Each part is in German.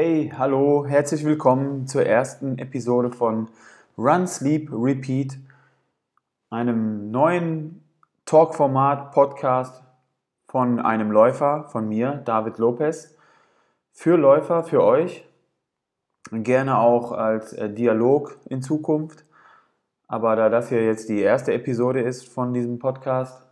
Hey, hallo, herzlich willkommen zur ersten Episode von Run, Sleep, Repeat, einem neuen Talkformat, Podcast von einem Läufer, von mir, David Lopez, für Läufer, für euch, gerne auch als äh, Dialog in Zukunft. Aber da das hier jetzt die erste Episode ist von diesem Podcast,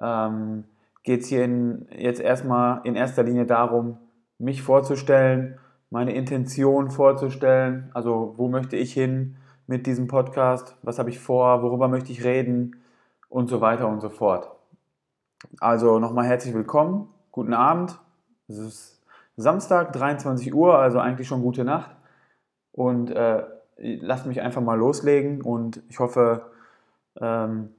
ähm, geht es hier in, jetzt erstmal in erster Linie darum, mich vorzustellen, meine Intention vorzustellen, also wo möchte ich hin mit diesem Podcast, was habe ich vor, worüber möchte ich reden und so weiter und so fort. Also nochmal herzlich willkommen, guten Abend. Es ist Samstag, 23 Uhr, also eigentlich schon gute Nacht. Und äh, lasst mich einfach mal loslegen und ich hoffe, ähm,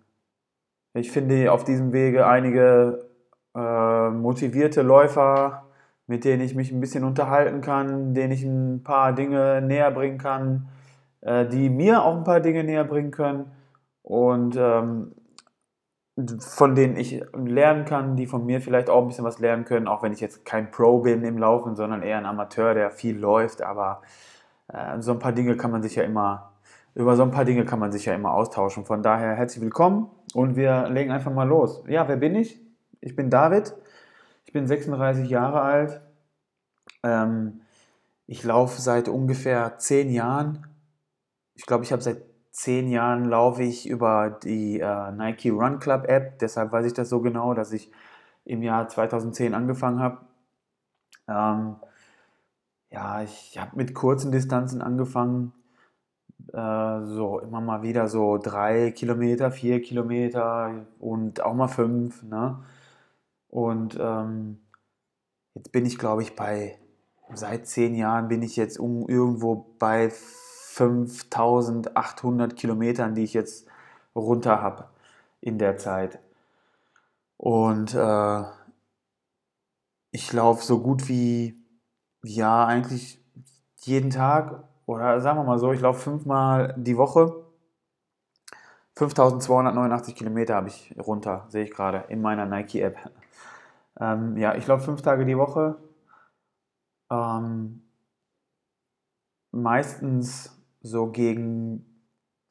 ich finde auf diesem Wege einige äh, motivierte Läufer, mit denen ich mich ein bisschen unterhalten kann, denen ich ein paar Dinge näher bringen kann, äh, die mir auch ein paar Dinge näher bringen können und ähm, von denen ich lernen kann, die von mir vielleicht auch ein bisschen was lernen können, auch wenn ich jetzt kein Pro bin im Laufen, sondern eher ein Amateur, der viel läuft, aber äh, so ein paar Dinge kann man sich ja immer, über so ein paar Dinge kann man sich ja immer austauschen. Von daher herzlich willkommen und wir legen einfach mal los. Ja, wer bin ich? Ich bin David, ich bin 36 Jahre alt. Ähm, ich laufe seit ungefähr 10 Jahren. Ich glaube, ich habe seit 10 Jahren laufe ich über die äh, Nike Run Club App. Deshalb weiß ich das so genau, dass ich im Jahr 2010 angefangen habe. Ähm, ja, ich habe mit kurzen Distanzen angefangen. Äh, so immer mal wieder so drei Kilometer, vier Kilometer und auch mal fünf. Ne? Und ähm, jetzt bin ich, glaube ich, bei, seit zehn Jahren bin ich jetzt um, irgendwo bei 5800 Kilometern, die ich jetzt runter habe in der Zeit. Und äh, ich laufe so gut wie, ja, eigentlich jeden Tag oder sagen wir mal so, ich laufe fünfmal die Woche 5289 Kilometer habe ich runter, sehe ich gerade in meiner Nike-App. Ähm, ja, ich laufe fünf Tage die Woche. Ähm, meistens so gegen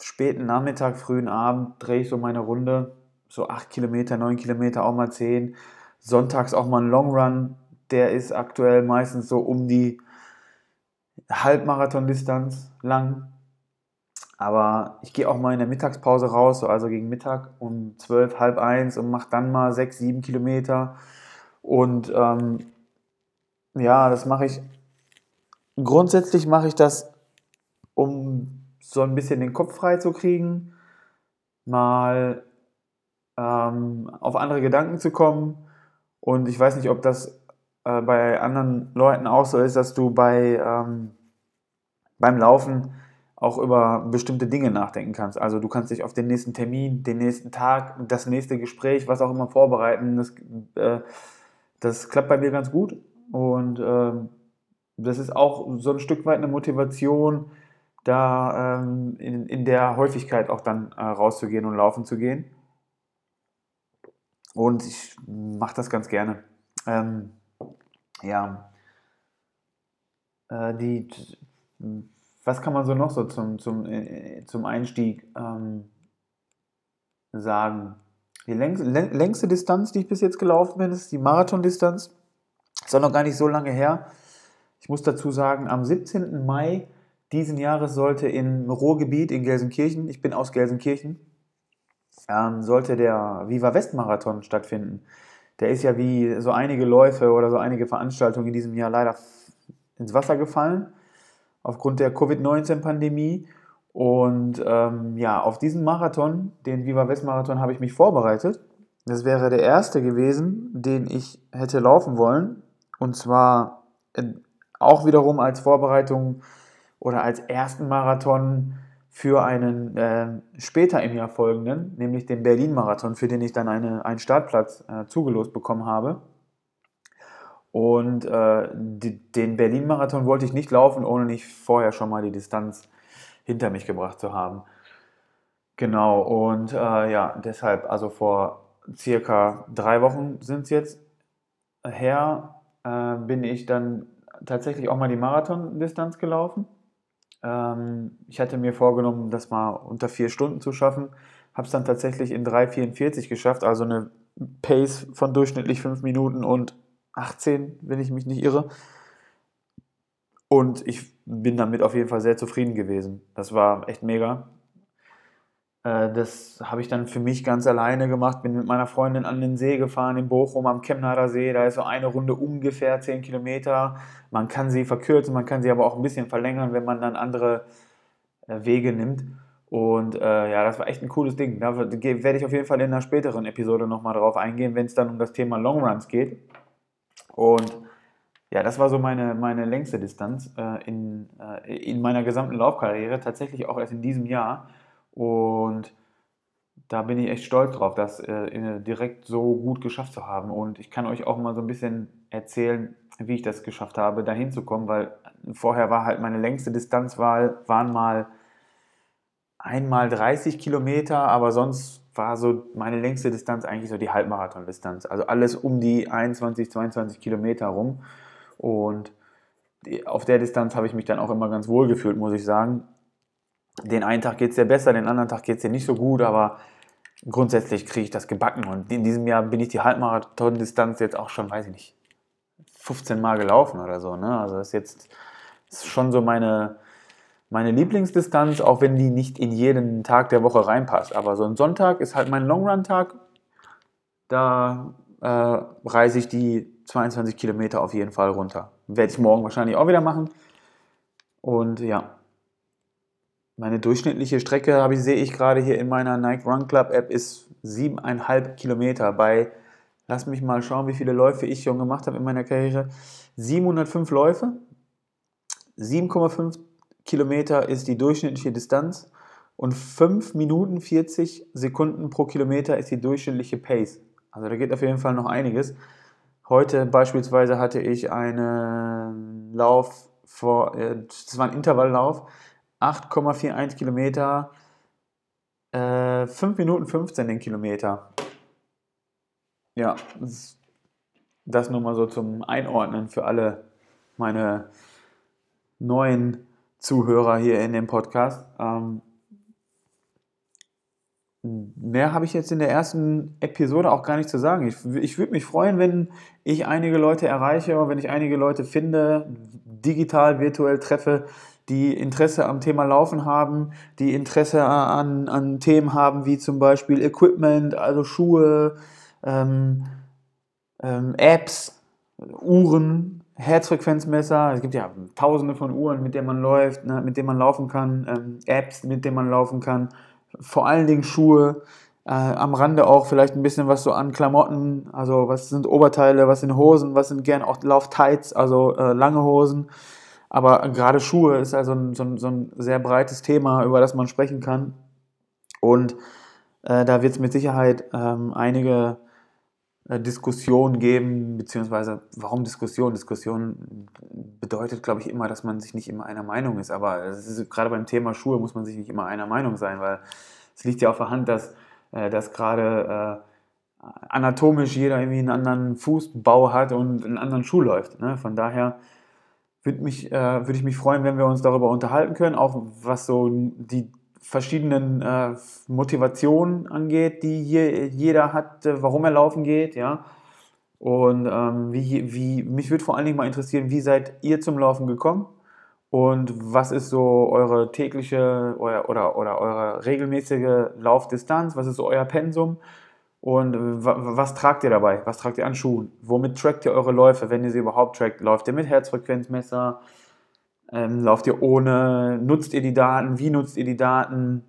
späten Nachmittag, frühen Abend drehe ich so meine Runde. So acht Kilometer, neun Kilometer, auch mal zehn. Sonntags auch mal ein Long Run. Der ist aktuell meistens so um die Halbmarathon-Distanz lang. Aber ich gehe auch mal in der Mittagspause raus, so also gegen Mittag um zwölf, halb eins und mache dann mal sechs, sieben Kilometer und ähm, ja, das mache ich. Grundsätzlich mache ich das, um so ein bisschen den Kopf frei zu kriegen, mal ähm, auf andere Gedanken zu kommen. Und ich weiß nicht, ob das äh, bei anderen Leuten auch so ist, dass du bei, ähm, beim Laufen auch über bestimmte Dinge nachdenken kannst. Also du kannst dich auf den nächsten Termin, den nächsten Tag, das nächste Gespräch, was auch immer vorbereiten. Das, äh, das klappt bei mir ganz gut und ähm, das ist auch so ein Stück weit eine Motivation, da ähm, in, in der Häufigkeit auch dann äh, rauszugehen und laufen zu gehen. Und ich mache das ganz gerne. Ähm, ja, äh, die, was kann man so noch so zum, zum, äh, zum Einstieg ähm, sagen? Die längste, längste Distanz, die ich bis jetzt gelaufen bin, ist die Marathondistanz. Ist auch noch gar nicht so lange her. Ich muss dazu sagen, am 17. Mai diesen Jahres sollte im Ruhrgebiet in Gelsenkirchen, ich bin aus Gelsenkirchen, ähm, sollte der Viva West Marathon stattfinden. Der ist ja wie so einige Läufe oder so einige Veranstaltungen in diesem Jahr leider ins Wasser gefallen aufgrund der Covid-19-Pandemie. Und ähm, ja, auf diesen Marathon, den Viva West Marathon, habe ich mich vorbereitet. Das wäre der erste gewesen, den ich hätte laufen wollen. Und zwar auch wiederum als Vorbereitung oder als ersten Marathon für einen äh, später im Jahr folgenden, nämlich den Berlin-Marathon, für den ich dann eine, einen Startplatz äh, zugelost bekommen habe. Und äh, die, den Berlin-Marathon wollte ich nicht laufen, ohne nicht vorher schon mal die Distanz hinter mich gebracht zu haben. Genau, und äh, ja, deshalb, also vor circa drei Wochen sind es jetzt her, äh, bin ich dann tatsächlich auch mal die Marathon-Distanz gelaufen. Ähm, ich hatte mir vorgenommen, das mal unter vier Stunden zu schaffen. Habe es dann tatsächlich in 3,44 geschafft, also eine Pace von durchschnittlich 5 Minuten und 18, wenn ich mich nicht irre. Und ich bin damit auf jeden Fall sehr zufrieden gewesen. Das war echt mega. Äh, das habe ich dann für mich ganz alleine gemacht. Bin mit meiner Freundin an den See gefahren in Bochum am Chemnader See. Da ist so eine Runde ungefähr 10 Kilometer. Man kann sie verkürzen, man kann sie aber auch ein bisschen verlängern, wenn man dann andere äh, Wege nimmt. Und äh, ja, das war echt ein cooles Ding. Da werde ich auf jeden Fall in einer späteren Episode nochmal drauf eingehen, wenn es dann um das Thema Longruns geht. Und ja, das war so meine, meine längste Distanz äh, in, äh, in meiner gesamten Laufkarriere, tatsächlich auch erst in diesem Jahr. Und da bin ich echt stolz drauf, das äh, direkt so gut geschafft zu haben. Und ich kann euch auch mal so ein bisschen erzählen, wie ich das geschafft habe, da hinzukommen, weil vorher war halt meine längste Distanzwahl, waren mal einmal 30 Kilometer, aber sonst war so meine längste Distanz eigentlich so die Halbmarathon-Distanz. Also alles um die 21, 22 Kilometer rum. Und auf der Distanz habe ich mich dann auch immer ganz wohl gefühlt, muss ich sagen den einen Tag geht es dir besser, den anderen Tag geht es dir nicht so gut, aber grundsätzlich kriege ich das gebacken. Und in diesem Jahr bin ich die Halbmarathon-Distanz jetzt auch schon, weiß ich nicht, 15 Mal gelaufen oder so. Ne? Also das ist jetzt ist schon so meine, meine Lieblingsdistanz, auch wenn die nicht in jeden Tag der Woche reinpasst. Aber so ein Sonntag ist halt mein Longrun-Tag. Da äh, reise ich die 22 Kilometer auf jeden Fall runter. Werde ich morgen wahrscheinlich auch wieder machen. Und ja, meine durchschnittliche Strecke habe ich, sehe ich gerade hier in meiner Nike Run Club App ist siebeneinhalb Kilometer bei, lass mich mal schauen, wie viele Läufe ich schon gemacht habe in meiner Karriere. 705 Läufe, 7,5 Kilometer ist die durchschnittliche Distanz und 5 Minuten 40 Sekunden pro Kilometer ist die durchschnittliche Pace. Also da geht auf jeden Fall noch einiges. Heute beispielsweise hatte ich einen Lauf vor, äh, das war ein Intervalllauf, 8,41 Kilometer, äh, 5 Minuten 15 den Kilometer. Ja, das, nur mal so zum Einordnen für alle meine neuen Zuhörer hier in dem Podcast. Ähm, mehr habe ich jetzt in der ersten Episode auch gar nicht zu sagen. Ich, ich würde mich freuen, wenn ich einige Leute erreiche, wenn ich einige Leute finde, digital, virtuell treffe, die Interesse am Thema Laufen haben, die Interesse an, an Themen haben wie zum Beispiel Equipment, also Schuhe, ähm, ähm, Apps, Uhren, Herzfrequenzmesser. Es gibt ja tausende von Uhren, mit denen man läuft, ne, mit denen man laufen kann, ähm, Apps, mit denen man laufen kann, vor allen Dingen Schuhe. Äh, am Rande auch vielleicht ein bisschen was so an Klamotten, also was sind Oberteile, was sind Hosen, was sind gern auch Lauftights, also äh, lange Hosen. Aber gerade Schuhe ist also ein, so, ein, so ein sehr breites Thema, über das man sprechen kann. Und äh, da wird es mit Sicherheit ähm, einige äh, Diskussionen geben, beziehungsweise warum Diskussion? Diskussion bedeutet, glaube ich, immer, dass man sich nicht immer einer Meinung ist. Aber ist, gerade beim Thema Schuhe muss man sich nicht immer einer Meinung sein, weil es liegt ja auf der Hand, dass, äh, dass gerade äh, anatomisch jeder irgendwie einen anderen Fußbau hat und einen anderen Schuh läuft. Ne? Von daher würde äh, würd ich mich freuen, wenn wir uns darüber unterhalten können, auch was so die verschiedenen äh, Motivationen angeht, die je, jeder hat, äh, warum er laufen geht, ja. Und ähm, wie, wie, mich würde vor allen Dingen mal interessieren, wie seid ihr zum Laufen gekommen? Und was ist so eure tägliche oder, oder, oder eure regelmäßige Laufdistanz? Was ist so euer Pensum? Und was tragt ihr dabei? Was tragt ihr an Schuhen? Womit trackt ihr eure Läufe, wenn ihr sie überhaupt trackt? Läuft ihr mit Herzfrequenzmesser? Ähm, lauft ihr ohne? Nutzt ihr die Daten? Wie nutzt ihr die Daten?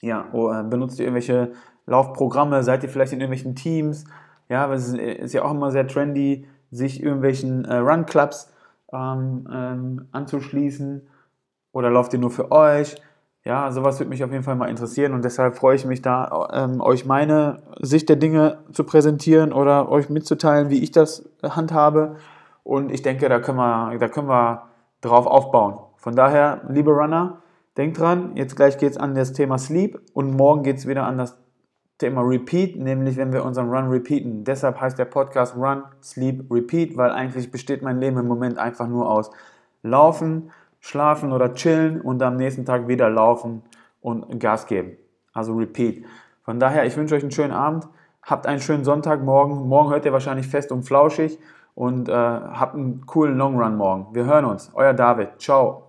Ja, oh, äh, benutzt ihr irgendwelche Laufprogramme? Seid ihr vielleicht in irgendwelchen Teams? Ja, es ist, ist ja auch immer sehr trendy, sich irgendwelchen äh, Run-Clubs ähm, ähm, anzuschließen. Oder lauft ihr nur für euch? Ja, sowas würde mich auf jeden Fall mal interessieren und deshalb freue ich mich da, ähm, euch meine Sicht der Dinge zu präsentieren oder euch mitzuteilen, wie ich das handhabe. Und ich denke, da können wir, da können wir drauf aufbauen. Von daher, liebe Runner, denkt dran, jetzt gleich geht es an das Thema Sleep und morgen geht es wieder an das Thema Repeat, nämlich wenn wir unseren Run repeaten. Deshalb heißt der Podcast Run, Sleep, Repeat, weil eigentlich besteht mein Leben im Moment einfach nur aus Laufen, Schlafen oder Chillen und am nächsten Tag wieder laufen und Gas geben. Also Repeat. Von daher, ich wünsche euch einen schönen Abend, habt einen schönen Sonntagmorgen. Morgen hört ihr wahrscheinlich fest und flauschig und äh, habt einen coolen Long Run morgen. Wir hören uns. Euer David. Ciao.